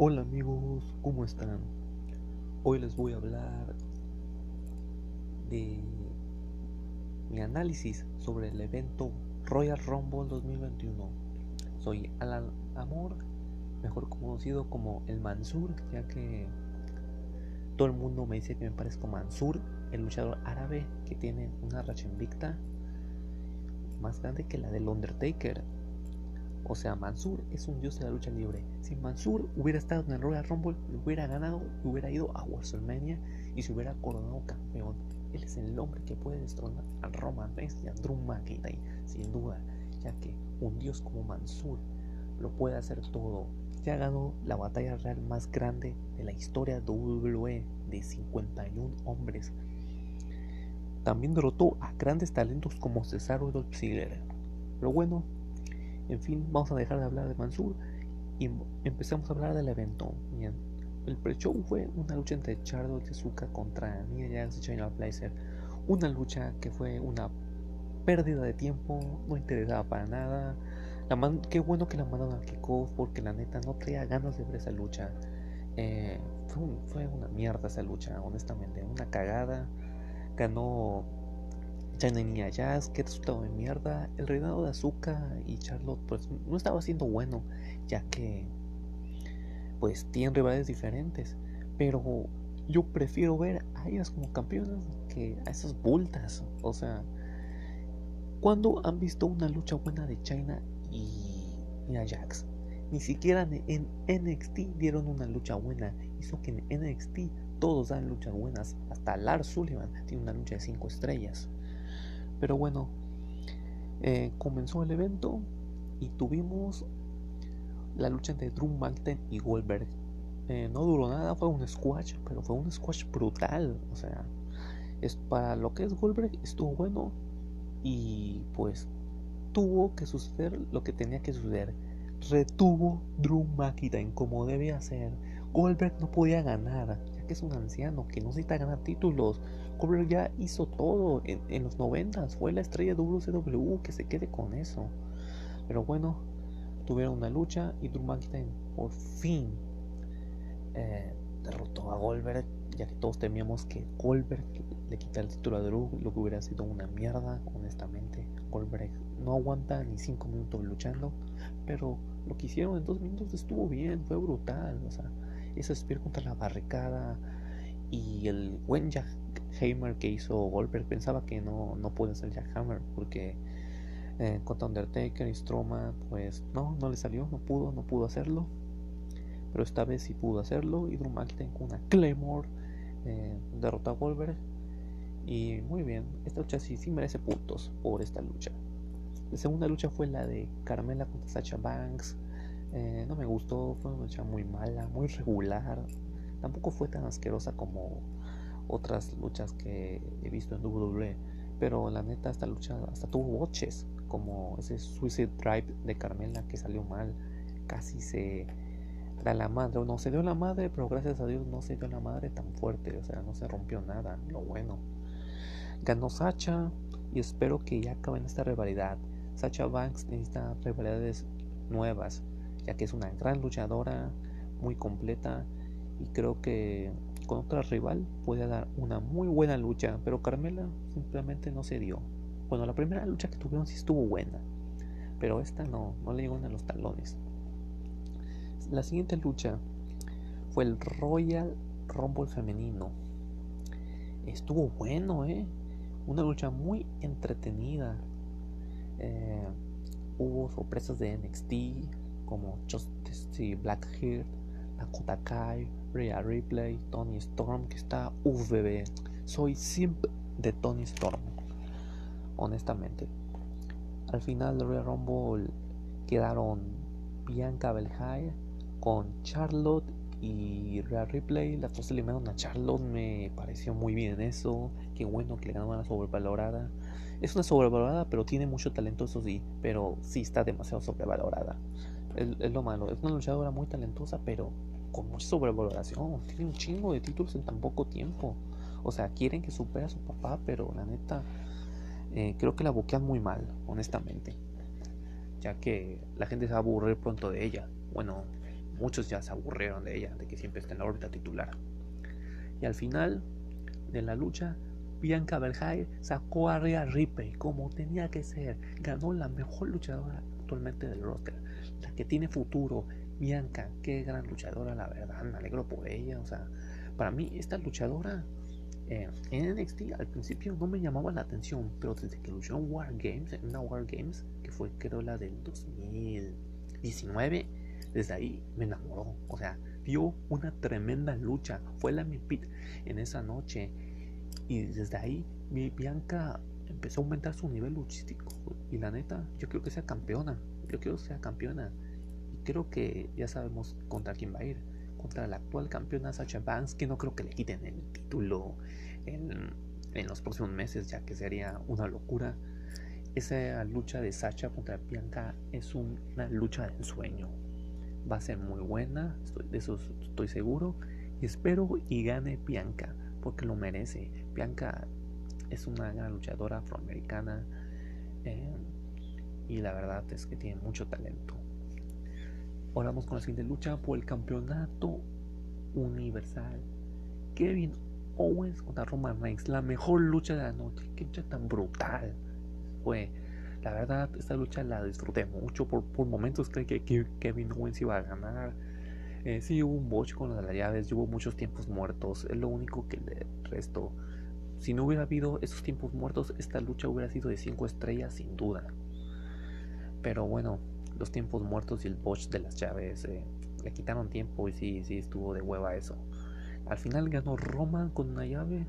Hola amigos, ¿cómo están? Hoy les voy a hablar de mi análisis sobre el evento Royal Rumble 2021. Soy Alan Amor, mejor conocido como el Mansur, ya que todo el mundo me dice que me parezco Mansur, el luchador árabe que tiene una racha invicta más grande que la del Undertaker o sea, Mansur es un dios de la lucha libre. Si Mansur hubiera estado en el Royal Rumble, lo hubiera ganado, hubiera ido a WrestleMania y se hubiera coronado campeón. Él es el hombre que puede destronar a Roman Reigns y a Drew McIntyre, sin duda, ya que un dios como Mansur lo puede hacer todo. Ya ganó la batalla real más grande de la historia de WWE de 51 hombres. También derrotó a grandes talentos como Cesaro y Dolph Ziggler. Pero bueno, en fin, vamos a dejar de hablar de Mansur y empezamos a hablar del evento. Bien, el pre-show fue una lucha entre Charlotte Tezuka contra Nia Jax y China Blazer. Una lucha que fue una pérdida de tiempo, no interesaba para nada. La qué bueno que la mandaron al kickoff porque la neta no traía ganas de ver esa lucha. Eh, fue, fue, una mierda esa lucha, honestamente. Una cagada. Ganó China y Jazz, qué resultado de mierda. El reinado de Azuka y Charlotte pues no estaba siendo bueno, ya que pues tienen rivales diferentes. Pero yo prefiero ver a ellas como campeonas que a esas bultas. O sea, ¿cuándo han visto una lucha buena de China y, y Ajax? Ni siquiera en NXT dieron una lucha buena. Hizo que en NXT todos dan luchas buenas. Hasta Lars Sullivan tiene una lucha de 5 estrellas. Pero bueno, eh, comenzó el evento y tuvimos la lucha entre Drew McIntyre y Goldberg. Eh, no duró nada, fue un squash, pero fue un squash brutal. O sea, es para lo que es Goldberg estuvo bueno y pues tuvo que suceder lo que tenía que suceder. Retuvo Drew McIntyre como debía ser. Goldberg no podía ganar, que es un anciano que no necesita ganar títulos. Goldberg ya hizo todo en, los 90 fue la estrella WCW, que se quede con eso. Pero bueno, tuvieron una lucha y Drew McIntyre por fin eh, derrotó a Goldberg, ya que todos temíamos que Goldberg le quitara el título a Drew, lo que hubiera sido una mierda, honestamente. Goldberg no aguanta ni 5 minutos luchando, pero lo que hicieron en 2 minutos estuvo bien, fue brutal. O sea, ese spear contra la barricada y el buen Jack Hammer que hizo Goldberg pensaba que no, no puede ser Jack Hammer porque eh, contra Undertaker y Strowman pues no, no le salió, no pudo, no pudo hacerlo. Pero esta vez sí pudo hacerlo y Drew McIntyre con una Claymore eh, derrotó a Goldberg. Y muy bien, esta lucha sí, sí merece puntos por esta lucha. La segunda lucha fue la de Carmela contra Sacha Banks eh, no me gustó, fue una lucha muy mala, muy regular tampoco fue tan asquerosa como otras luchas que he visto en WWE. Pero la neta, esta lucha hasta tuvo boches, como ese Suicide Drive de Carmela que salió mal. Casi se da la madre, no se dio la madre, pero gracias a Dios no se dio la madre tan fuerte, o sea, no se rompió nada, lo bueno. Ganó Sacha y espero que ya acaben esta rivalidad. Sacha Banks necesita rivalidades nuevas, ya que es una gran luchadora, muy completa y creo que con otra rival puede dar una muy buena lucha, pero Carmela simplemente no se dio. Bueno, la primera lucha que tuvieron sí estuvo buena, pero esta no, no le llegó a los talones. La siguiente lucha fue el Royal Rumble femenino. Estuvo bueno, ¿eh? Una lucha muy entretenida. Eh, hubo sorpresas de NXT como Justice Blackheart, Dakota Kai, Rhea Ripley, Tony Storm, que está UVB. Soy simp de Tony Storm, honestamente. Al final de Royal Rumble quedaron Bianca Belair con Charlotte y Rhea Ripley. Las dos eliminaron a Charlotte, me pareció muy bien eso. Qué bueno que le ganó a la sobrevalorada. Es una sobrevalorada, pero tiene mucho talento, eso sí. Pero sí está demasiado sobrevalorada. Es lo malo. Es una luchadora muy talentosa, pero con mucha sobrevaloración. Tiene un chingo de títulos en tan poco tiempo. O sea, quieren que supere a su papá, pero la neta, eh, creo que la boquean muy mal, honestamente. Ya que la gente se va a aburrir pronto de ella. Bueno, muchos ya se aburrieron de ella, de que siempre está en la órbita titular. Y al final de la lucha, Bianca Belair sacó a Rhea Ripley como tenía que ser. Ganó la mejor luchadora actualmente del roster, la que tiene futuro. Bianca, qué gran luchadora, la verdad, me alegro por ella. O sea, para mí, esta luchadora eh, en NXT al principio no me llamaba la atención, pero desde que luchó en War Games, en una War Games, que fue creo la del 2019, desde ahí me enamoró. O sea, dio una tremenda lucha. Fue la mi pit en esa noche. Y desde ahí mi Bianca empezó a aumentar su nivel luchístico. Y la neta, yo creo que sea campeona. Yo quiero que sea campeona. Y creo que ya sabemos contra quién va a ir. Contra la actual campeona Sacha Banks, que no creo que le quiten el título en, en los próximos meses, ya que sería una locura. Esa lucha de Sacha contra Bianca es una lucha de ensueño va a ser muy buena, de eso estoy seguro. Y espero y gane Bianca, porque lo merece. Bianca es una gran luchadora afroamericana eh, y la verdad es que tiene mucho talento. Ahora vamos con la siguiente lucha por el campeonato universal. Kevin Owens contra Roman Reigns, la mejor lucha de la noche. Qué lucha tan brutal fue la verdad, esta lucha la disfruté mucho. Por, por momentos creí que Kevin Owens iba a ganar. Eh, sí, hubo un botch con las llaves, hubo muchos tiempos muertos. Es lo único que le resto. Si no hubiera habido esos tiempos muertos, esta lucha hubiera sido de 5 estrellas sin duda. Pero bueno, los tiempos muertos y el botch de las llaves eh, le quitaron tiempo y sí, sí estuvo de hueva eso. Al final ganó Roman con una llave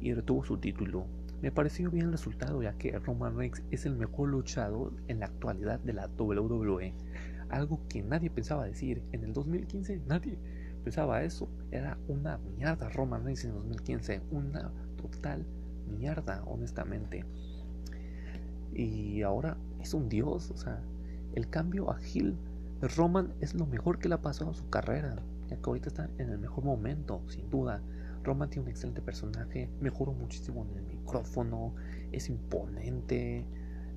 y retuvo su título. Me pareció bien el resultado ya que Roman Reigns es el mejor luchador en la actualidad de la WWE. Algo que nadie pensaba decir. En el 2015 nadie pensaba eso. Era una mierda Roman Reigns en 2015. Una total mierda, honestamente. Y ahora es un dios. O sea, el cambio a Hill de Roman es lo mejor que le ha pasado a su carrera. Ya que ahorita está en el mejor momento, sin duda. Roman tiene un excelente personaje, mejoró muchísimo en el micrófono, es imponente,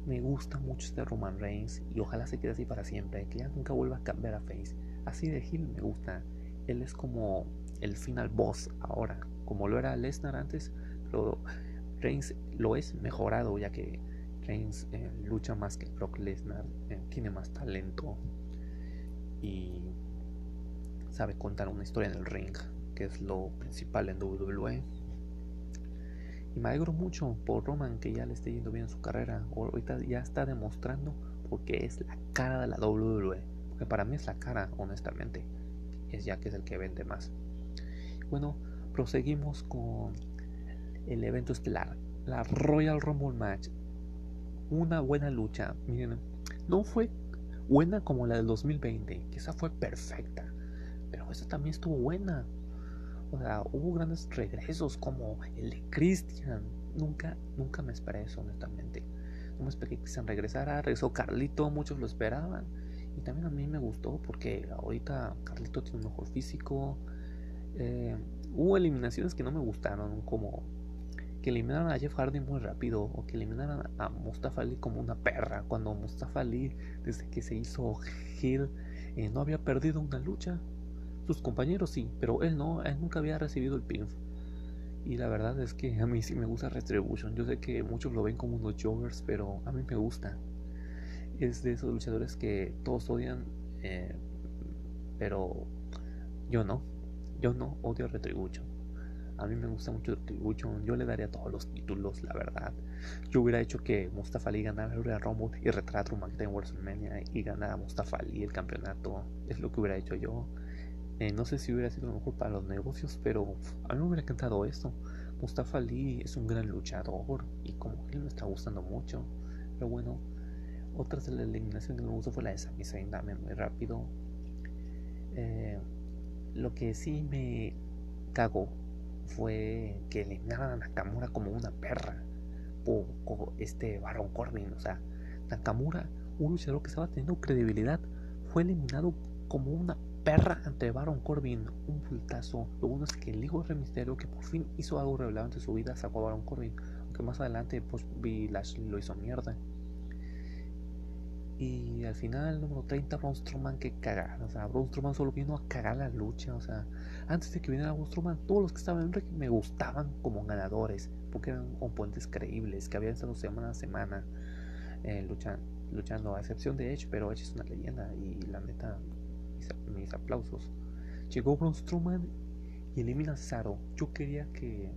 me gusta mucho este Roman Reigns y ojalá se quede así para siempre, que ya nunca vuelva a cambiar a Face. Así de Hill me gusta, él es como el final boss ahora, como lo era Lesnar antes, pero Reigns lo es mejorado ya que Reigns eh, lucha más que Brock Lesnar, eh, tiene más talento y sabe contar una historia en el ring que es lo principal en WWE. Y me alegro mucho por Roman que ya le esté yendo bien en su carrera. Ahorita ya está demostrando porque es la cara de la WWE. Porque para mí es la cara, honestamente. Es ya que es el que vende más. Bueno, proseguimos con el evento estelar. La Royal Rumble Match. Una buena lucha. Miren, no fue buena como la del 2020. Que esa fue perfecta. Pero esa también estuvo buena. O sea, hubo grandes regresos como el de Christian. Nunca, nunca me esperé eso, honestamente. No me esperé que Christian regresara. Regresó Carlito, muchos lo esperaban. Y también a mí me gustó porque ahorita Carlito tiene un mejor físico. Eh, hubo eliminaciones que no me gustaron, como que eliminaran a Jeff Hardy muy rápido o que eliminaran a Mustafa Ali como una perra. Cuando Mustafa Ali, desde que se hizo Hill, eh, no había perdido una lucha. Sus compañeros sí, pero él no, él nunca había recibido el PINF. Y la verdad es que a mí sí me gusta Retribution. Yo sé que muchos lo ven como unos joggers, pero a mí me gusta. Es de esos luchadores que todos odian, eh, pero yo no. Yo no odio Retribution. A mí me gusta mucho Retribution. Yo le daría todos los títulos, la verdad. Yo hubiera hecho que Mustafa Ali ganara el Royal Rumble y retrato McIntyre en WrestleMania y ganara Mustafa Ali el campeonato. Es lo que hubiera hecho yo. Eh, no sé si hubiera sido lo mejor para los negocios, pero a mí me hubiera encantado esto. Mustafa Ali es un gran luchador y como él me está gustando mucho. Pero bueno, otra de la eliminación que me gustó fue la de Sami Zayn también muy rápido. Eh, lo que sí me cagó fue que eliminaran a Nakamura como una perra por, este Baron Corbin. O sea, Nakamura, un luchador que estaba teniendo credibilidad, fue eliminado como una perra ante Baron Corbin, un pultazo. Lo bueno es que el hijo de Misterio, que por fin hizo algo relevante en su vida, sacó a Baron Corbin. Aunque más adelante, pues, Lashley lo hizo mierda. Y al final, número 30, Braun Strowman, que cagar. O sea, Braun Strowman solo vino a cagar la lucha. O sea, antes de que viniera Braun Strowman, todos los que estaban en ring me gustaban como ganadores. Porque eran oponentes creíbles, que habían estado semana a semana eh, luchando, a excepción de Edge. Pero Edge es una leyenda y la neta, mis, aplausos. Llegó Braun Strowman y elimina a Cesaro. Yo quería que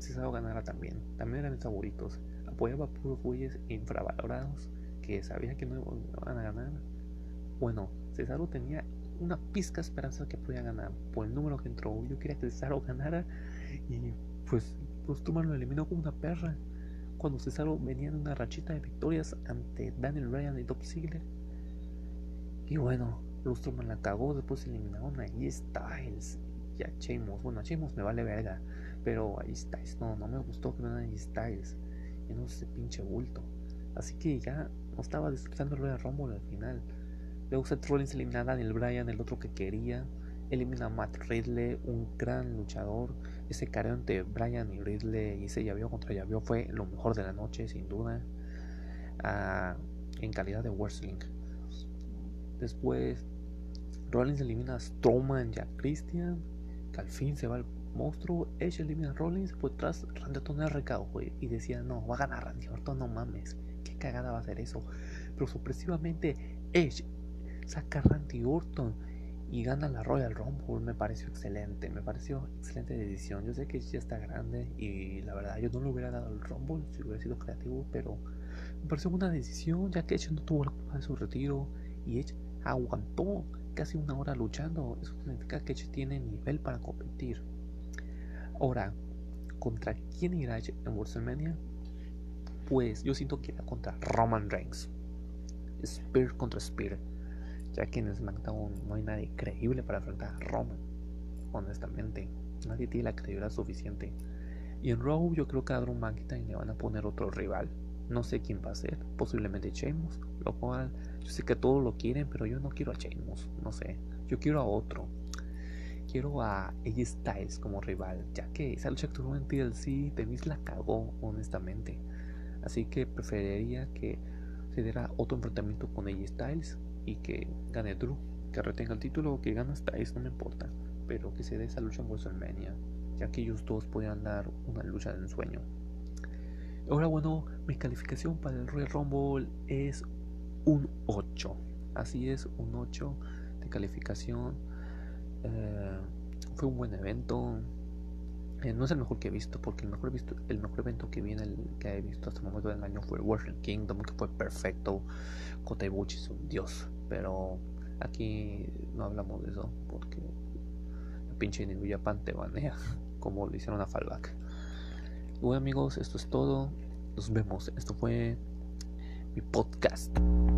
Cesaro ganara también. También eran mis favoritos. Apoyaba puros güeyes infravalorados que sabía que no iban a ganar. Bueno, Cesaro tenía una pizca esperanza de que podía ganar por el número que entró. Yo quería que Cesaro ganara y pues Truman lo eliminó como una perra. Cuando Cesaro venía en una rachita de victorias ante Daniel Bryan y Top Ziggler. Y bueno, Truman la cagó, después eliminaron a E Styles y a Sheamus. Bueno, a Sheamus me vale verga, pero a E Styles no, no me gustó que no a E Styles. Y no ese pinche bulto. Así que ya no estaba disfrutando el Royal Rumble al final. Luego Seth Rollins elimina a Daniel Bryan, el otro que quería. Elimina a Matt Ridley, un gran luchador. Ese careo entre Bryan y Ridley y ese llaveo contra llaveo fue lo mejor de la noche, sin duda. Ah, en calidad de wrestling. Después, Rollins elimina a Strowman y Christian. Que al fin se va el monstruo. Edge elimina a Rollins. Por detrás, Randy Orton. Y decía, no, va a ganar Randy Orton, no mames cagada va a ser eso. Pero sorpresivamente Edge saca Randy Orton y gana la Royal Rumble. Me pareció excelente, me pareció excelente decisión. Yo sé que ya está grande y la verdad yo no le hubiera dado el Rumble si hubiera sido creativo, pero me pareció una decisión ya que Edge no tuvo la culpa de su retiro y Edge aguantó casi una hora luchando. Eso significa que Edge tiene nivel para competir. Ahora, ¿contra quién irá Edge en WrestleMania? Pues yo siento que era contra Roman Reigns. Spear contra Spear. Ya que en SmackDown no hay nadie creíble para enfrentar a Roman. Honestamente, nadie tiene la credibilidad suficiente. Y en Raw yo creo que a Drew McIntyre le van a poner otro rival. No sé quién va a ser. Posiblemente Sheamus. Lo cual yo sé que todos lo quieren, pero yo no quiero a Sheamus. No sé. Yo quiero a otro. Quiero a AJ Styles como rival. Ya que esa lucha que tuvo en TLC, Denise la cagó, honestamente. Así que preferiría que se diera otro enfrentamiento con AJ Styles y que gane Drew, que retenga el título o que gane Styles, no me importa, pero que se dé esa lucha en WrestleMania, ya que ellos dos podrían dar una lucha de ensueño. Ahora bueno, mi calificación para el Royal Rumble es un 8. Así es, un 8 de calificación. Eh, fue un buen evento. Eh, no es el mejor que he visto, porque el mejor, visto, el mejor evento que, viene, el, que he visto hasta el momento del año fue Wrestle Kingdom, que fue perfecto. Kota Ibushi es un dios, pero aquí no hablamos de eso, porque el pinche New Japan te banea, como lo hicieron a Fallback. Bueno amigos, esto es todo. Nos vemos. Esto fue mi podcast.